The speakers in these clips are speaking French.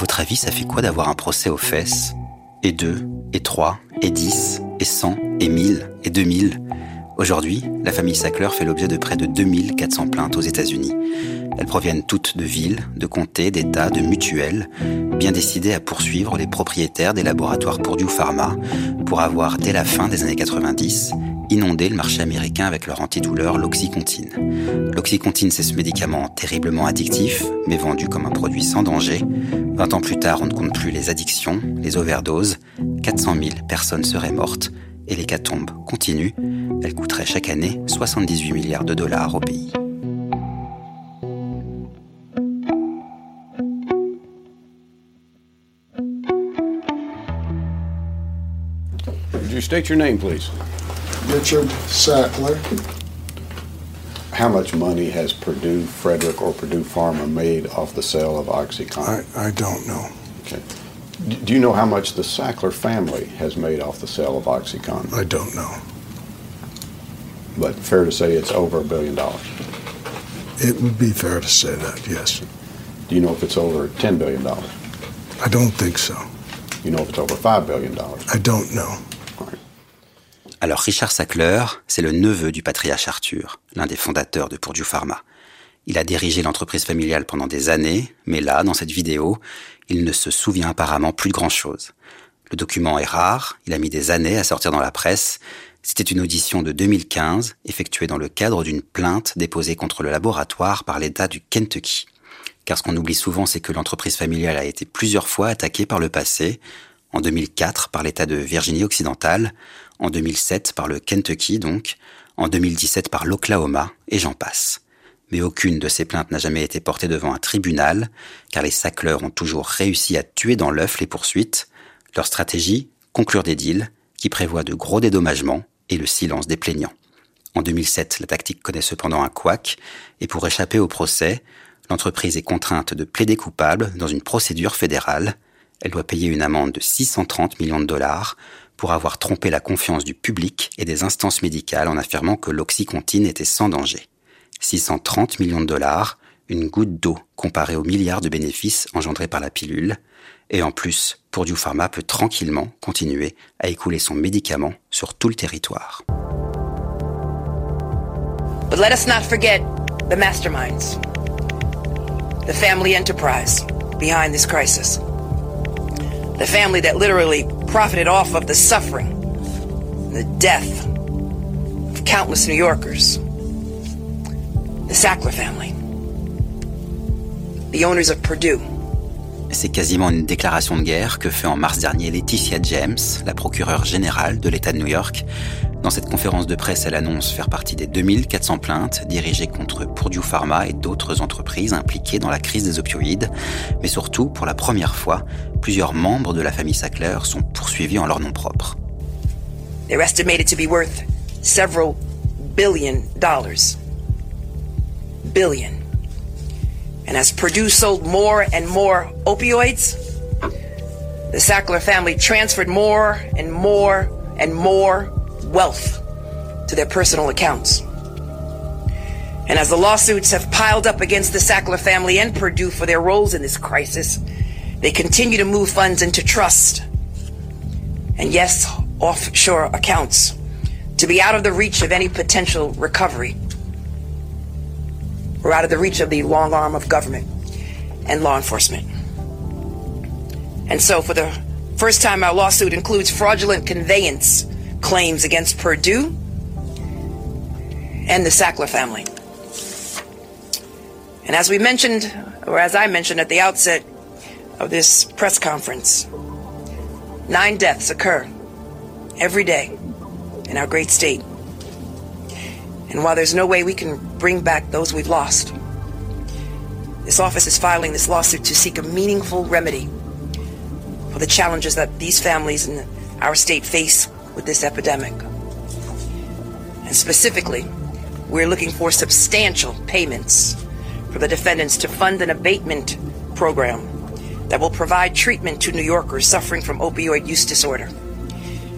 Votre avis, ça fait quoi d'avoir un procès aux fesses Et deux, et trois, et dix, et cent, et mille, et deux mille Aujourd'hui, la famille Sackler fait l'objet de près de 2400 plaintes aux États-Unis. Elles proviennent toutes de villes, de comtés, d'États, de mutuelles, bien décidées à poursuivre les propriétaires des laboratoires Purdue Pharma pour avoir, dès la fin des années 90, inondé le marché américain avec leur antidouleur, l'oxycontine. L'oxycontine, c'est ce médicament terriblement addictif, mais vendu comme un produit sans danger. 20 ans plus tard, on ne compte plus les addictions, les overdoses. 400 000 personnes seraient mortes et l'hécatombe continue. Elle coûterait chaque année 78 milliards de dollars au pays. Richard Sackler. How much money has Purdue, Frederick, or Purdue Pharma made off the sale of OxyContin? I, I don't know. Okay. D- Do you know how much the Sackler family has made off the sale of OxyContin? I don't know. But fair to say it's over a billion dollars. It would be fair to say that, yes. Do you know if it's over $10 billion? I don't think so. You know if it's over $5 billion? I don't know. Alors Richard Sackler, c'est le neveu du patriarche Arthur, l'un des fondateurs de Purdue Pharma. Il a dirigé l'entreprise familiale pendant des années, mais là, dans cette vidéo, il ne se souvient apparemment plus de grand-chose. Le document est rare, il a mis des années à sortir dans la presse. C'était une audition de 2015, effectuée dans le cadre d'une plainte déposée contre le laboratoire par l'État du Kentucky. Car ce qu'on oublie souvent, c'est que l'entreprise familiale a été plusieurs fois attaquée par le passé, en 2004 par l'État de Virginie occidentale, en 2007 par le Kentucky donc, en 2017 par l'Oklahoma, et j'en passe. Mais aucune de ces plaintes n'a jamais été portée devant un tribunal, car les Sackler ont toujours réussi à tuer dans l'œuf les poursuites. Leur stratégie, conclure des deals, qui prévoient de gros dédommagements et le silence des plaignants. En 2007, la tactique connaît cependant un couac, et pour échapper au procès, l'entreprise est contrainte de plaider coupable dans une procédure fédérale. Elle doit payer une amende de 630 millions de dollars pour avoir trompé la confiance du public et des instances médicales en affirmant que l'oxycontine était sans danger. 630 millions de dollars, une goutte d'eau comparée aux milliards de bénéfices engendrés par la pilule. Et en plus, Purdue Pharma peut tranquillement continuer à écouler son médicament sur tout le territoire. But let us not forget the masterminds, the family enterprise behind this crisis. The family that literally profited off of the suffering, the death of countless New Yorkers. The Sackler family, the owners of Purdue. C'est quasiment une déclaration de guerre que fait en mars dernier Laetitia James, la procureure générale de l'État de New York. Dans cette conférence de presse, elle annonce faire partie des 2400 plaintes dirigées contre Purdue Pharma et d'autres entreprises impliquées dans la crise des opioïdes. Mais surtout, pour la première fois, plusieurs membres de la famille Sackler sont poursuivis en leur nom propre. They're estimated to be worth several billion dollars. Billion. And as Purdue sold more and more opioids, the Sackler family transferred more and more and more wealth to their personal accounts. And as the lawsuits have piled up against the Sackler family and Purdue for their roles in this crisis, they continue to move funds into trust and yes, offshore accounts to be out of the reach of any potential recovery or out of the reach of the long arm of government and law enforcement. And so, for the first time, our lawsuit includes fraudulent conveyance claims against Purdue and the Sackler family. And as we mentioned, or as I mentioned at the outset of this press conference, nine deaths occur every day in our great state And while there's no way we can bring back those we've lost, this office is filing this lawsuit to seek a meaningful remedy for the challenges that these families in our state face with this epidemic. And specifically, we're looking for substantial payments for the defendants to fund an abatement program that will provide treatment to New Yorkers suffering from opioid use disorder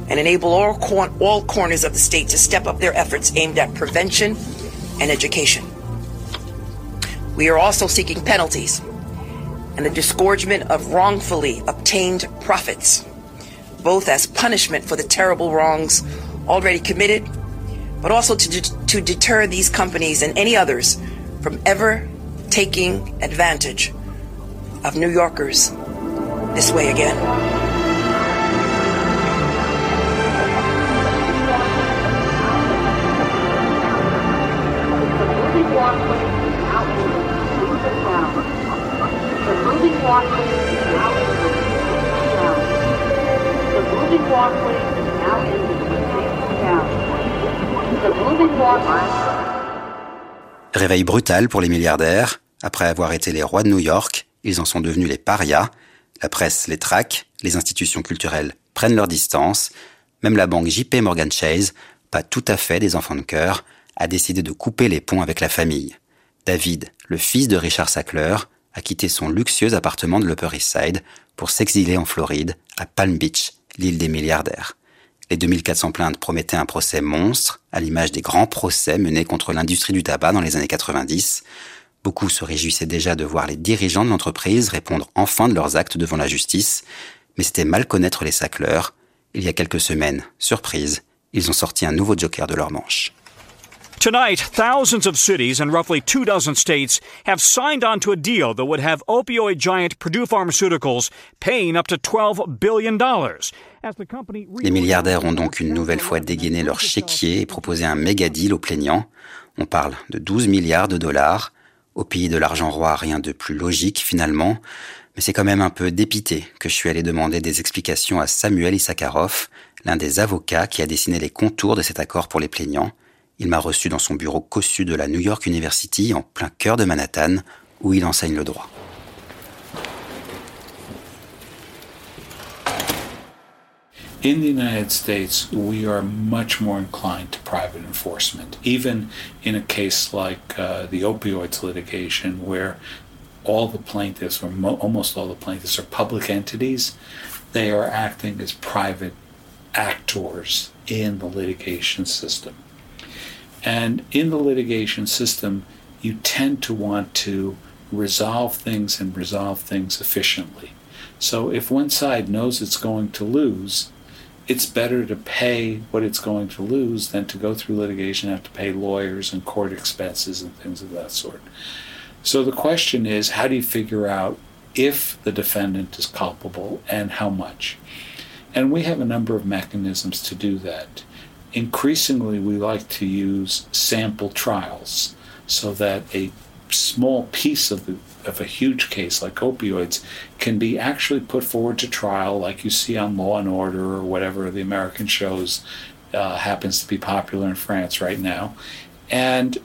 and enable all, cor- all corners of the state to step up their efforts aimed at prevention and education. We are also seeking penalties and the disgorgement of wrongfully obtained profits, both as punishment for the terrible wrongs already committed, but also to, de- to deter these companies and any others from ever taking advantage of New Yorkers this way again. Réveil brutal pour les milliardaires. Après avoir été les rois de New York, ils en sont devenus les parias. La presse les traque, les institutions culturelles prennent leur distance. Même la banque JP Morgan Chase, pas tout à fait des enfants de cœur, a décidé de couper les ponts avec la famille. David, le fils de Richard Sackler, a quitté son luxueux appartement de l'Upper East Side pour s'exiler en Floride, à Palm Beach, l'île des milliardaires. Les 2400 plaintes promettaient un procès monstre, à l'image des grands procès menés contre l'industrie du tabac dans les années 90. Beaucoup se réjouissaient déjà de voir les dirigeants de l'entreprise répondre enfin de leurs actes devant la justice, mais c'était mal connaître les sacleurs. Il y a quelques semaines, surprise, ils ont sorti un nouveau joker de leur manche. Tonight, thousands of cities and roughly two dozen states have signed on to a deal that would have opioid giant Purdue Pharmaceuticals paying up to $12 billion. Les milliardaires ont donc une nouvelle fois dégainé leur chéquier et proposé un méga deal aux plaignants. On parle de 12 milliards de dollars. Au pays de l'argent roi, rien de plus logique finalement. Mais c'est quand même un peu dépité que je suis allé demander des explications à Samuel Issakarov, l'un des avocats qui a dessiné les contours de cet accord pour les plaignants. Il m'a reçu dans son bureau cossu de la New York University, en plein cœur de Manhattan, où il enseigne le droit. In the United States, we are much more inclined to private enforcement, even in a case like uh, the opioids litigation, where all the plaintiffs, or mo- almost all the plaintiffs, are public entities. They are acting as private actors in the litigation system. And in the litigation system, you tend to want to resolve things and resolve things efficiently. So if one side knows it's going to lose, it's better to pay what it's going to lose than to go through litigation and have to pay lawyers and court expenses and things of that sort. So the question is how do you figure out if the defendant is culpable and how much? And we have a number of mechanisms to do that. Increasingly, we like to use sample trials so that a small piece of the of a huge case like opioids can be actually put forward to trial, like you see on Law and Order or whatever the American shows uh, happens to be popular in France right now, and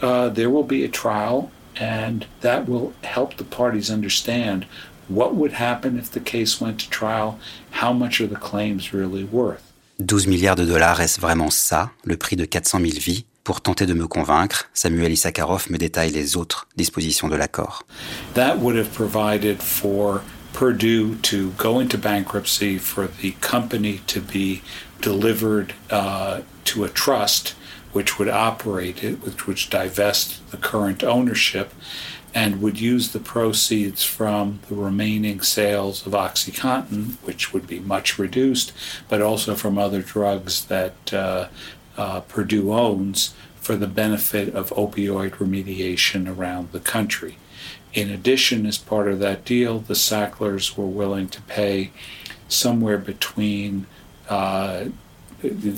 uh, there will be a trial, and that will help the parties understand what would happen if the case went to trial, how much are the claims really worth. 12 milliards de dollars, est-ce vraiment ça, le prix de 400 000 vies? Pour tenter de me convaincre, Samuel Issakarov me détaille les autres dispositions de l'accord. That would have provided for Purdue to go into bankruptcy, for the company to be delivered uh, to a trust which would operate it, which would divest the current ownership, and would use the proceeds from the remaining sales of OxyContin, which would be much reduced, but also from other drugs that uh, uh, Purdue owns for the benefit of opioid remediation around the country. In addition, as part of that deal, the Sacklers were willing to pay somewhere between uh,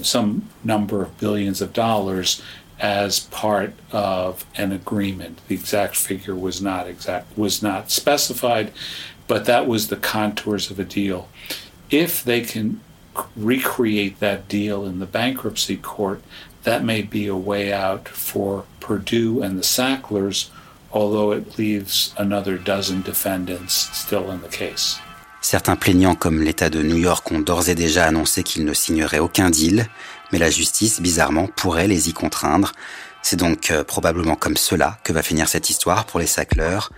some number of billions of dollars as part of an agreement. The exact figure was not exact was not specified, but that was the contours of a deal. If they can recreate that deal in the bankruptcy court, That may be a way out for Purdue and the Sacklers, although it leaves another dozen defendants still in the case. Certains plaignants comme l'État de New York ont d'ores et déjà annoncé qu'ils ne signeraient aucun deal, mais la justice, bizarrement, pourrait les y contraindre. C'est donc euh, probablement comme cela que va finir cette histoire pour les Sacklers.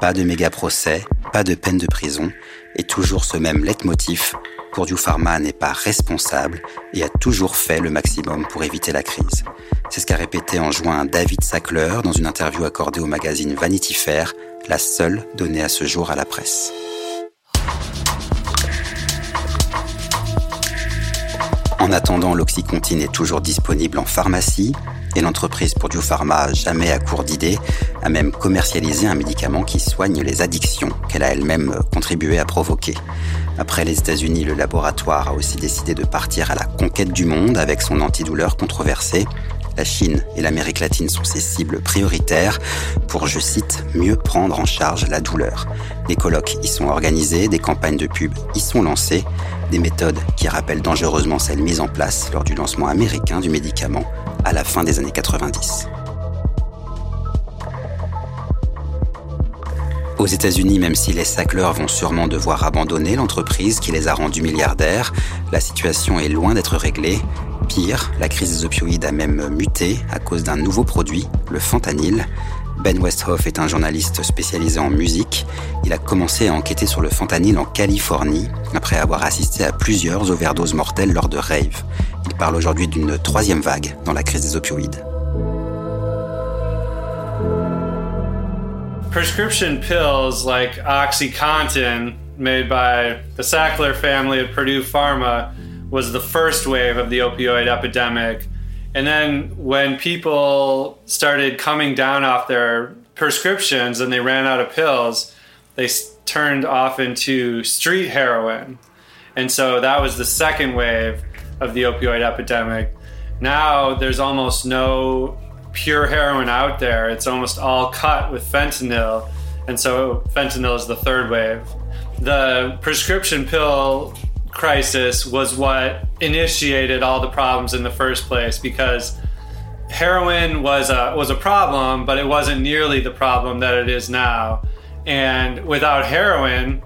Pas de méga procès, pas de peine de prison, et toujours ce même leitmotiv. Purdue Pharma n'est pas responsable et a toujours fait le maximum pour éviter la crise. C'est ce qu'a répété en juin David Sackler dans une interview accordée au magazine Vanity Fair, la seule donnée à ce jour à la presse. En attendant, l'Oxycontin est toujours disponible en pharmacie et l'entreprise Purdue Pharma, jamais à court d'idées, a même commercialisé un médicament qui soigne les addictions qu'elle a elle-même contribué à provoquer. Après les États-Unis, le laboratoire a aussi décidé de partir à la conquête du monde avec son antidouleur controversé. La Chine et l'Amérique latine sont ses cibles prioritaires pour, je cite, mieux prendre en charge la douleur. Les colloques y sont organisés, des campagnes de pub y sont lancées, des méthodes qui rappellent dangereusement celles mises en place lors du lancement américain du médicament à la fin des années 90. Aux États-Unis, même si les Sackler vont sûrement devoir abandonner l'entreprise qui les a rendus milliardaires, la situation est loin d'être réglée. Pire, la crise des opioïdes a même muté à cause d'un nouveau produit, le fentanyl. Ben Westhoff est un journaliste spécialisé en musique. Il a commencé à enquêter sur le fentanyl en Californie après avoir assisté à plusieurs overdoses mortelles lors de rave. Il parle aujourd'hui d'une troisième vague dans la crise des opioïdes. prescription pills like OxyContin, made by the Sackler family at Purdue Pharma, was the first wave of the opioid epidemic. And then when people started coming down off their prescriptions and they ran out of pills, they turned off into street heroin. And so that was the second wave of the opioid epidemic. Now there's almost no pure heroin out there. It's almost all cut with fentanyl. And so fentanyl is the third wave. The prescription pill crisis was what initiated all the problems in the first place because heroin was a was a problem, but it wasn't nearly the problem that it is now. And without heroin,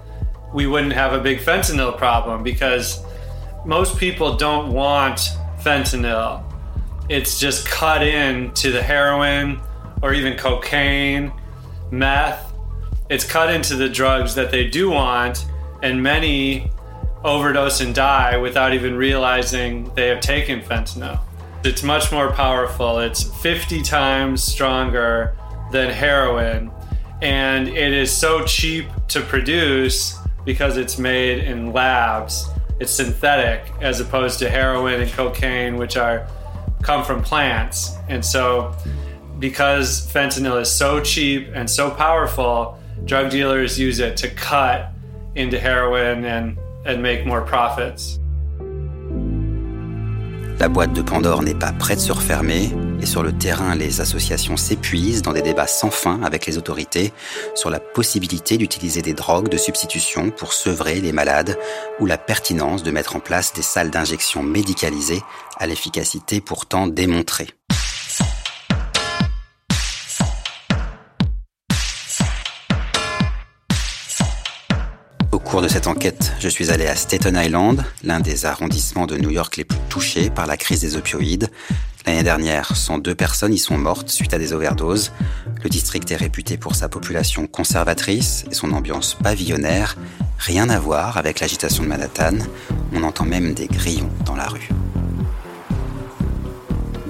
we wouldn't have a big fentanyl problem because most people don't want fentanyl it's just cut into the heroin or even cocaine, meth. It's cut into the drugs that they do want, and many overdose and die without even realizing they have taken fentanyl. It's much more powerful. It's 50 times stronger than heroin, and it is so cheap to produce because it's made in labs. It's synthetic as opposed to heroin and cocaine, which are come from plants. And so, because fentanyl is so cheap and so powerful, drug dealers use it to cut into heroin and, La boîte de Pandore n'est pas prête de se refermer et sur le terrain, les associations s'épuisent dans des débats sans fin avec les autorités sur la possibilité d'utiliser des drogues de substitution pour sevrer les malades ou la pertinence de mettre en place des salles d'injection médicalisées à l'efficacité pourtant démontrée. Cours de cette enquête, je suis allé à Staten Island, l'un des arrondissements de New York les plus touchés par la crise des opioïdes. L'année dernière, 102 personnes y sont mortes suite à des overdoses. Le district est réputé pour sa population conservatrice et son ambiance pavillonnaire. Rien à voir avec l'agitation de Manhattan. On entend même des grillons dans la rue.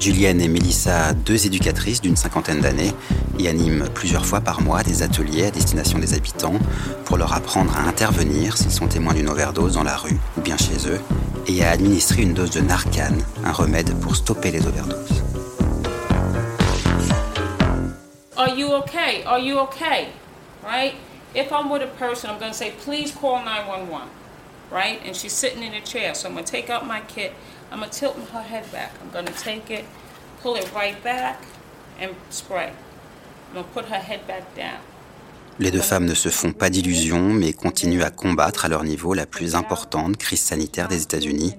Julienne et Melissa, deux éducatrices d'une cinquantaine d'années, y animent plusieurs fois par mois des ateliers à destination des habitants pour leur apprendre à intervenir s'ils sont témoins d'une overdose dans la rue ou bien chez eux et à administrer une dose de Narcan, un remède pour stopper les overdoses. Are you okay? Are you okay? Right? If I'm with a person, I'm going to say, please call 911. Right? And she's sitting in a chair. So I'm going to take out my kit. I'm going to tilt her head back. I'm going to take it, pull it right back, and spray. I'm going to put her head back down. Les deux femmes ne se font pas d'illusions, mais continuent à combattre à leur niveau la plus importante crise sanitaire des États-Unis.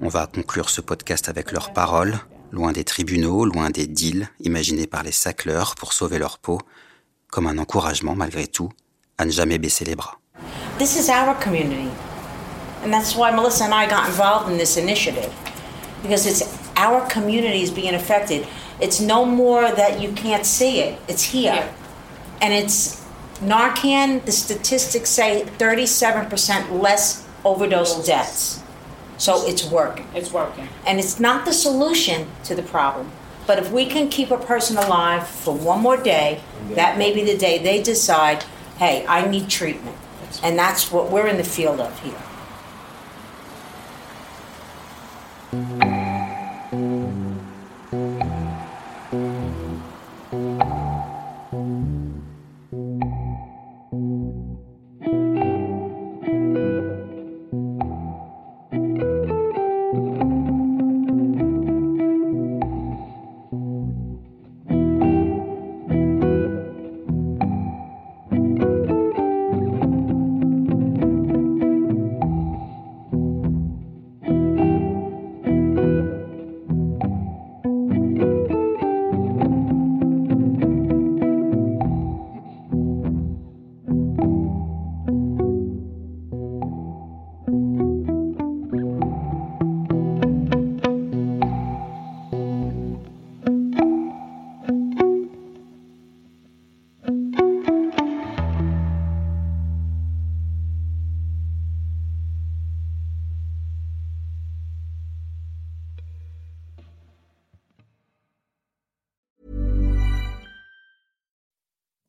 On va conclure ce podcast avec leurs paroles. loin des tribunaux, loin des deals imaginés par les sacleurs pour sauver leur peau, comme un encouragement malgré tout à ne jamais baisser les bras. This is our community. And that's why Melissa and I got involved in this initiative. Because it's our community is being affected. It's no more that you can't see it, it's here. Yeah. And it's Narcan, the statistics say 37% less overdose deaths. So it's working. It's working. And it's not the solution to the problem. But if we can keep a person alive for one more day, that may be the day they decide, hey, I need treatment. And that's what we're in the field of here. うん。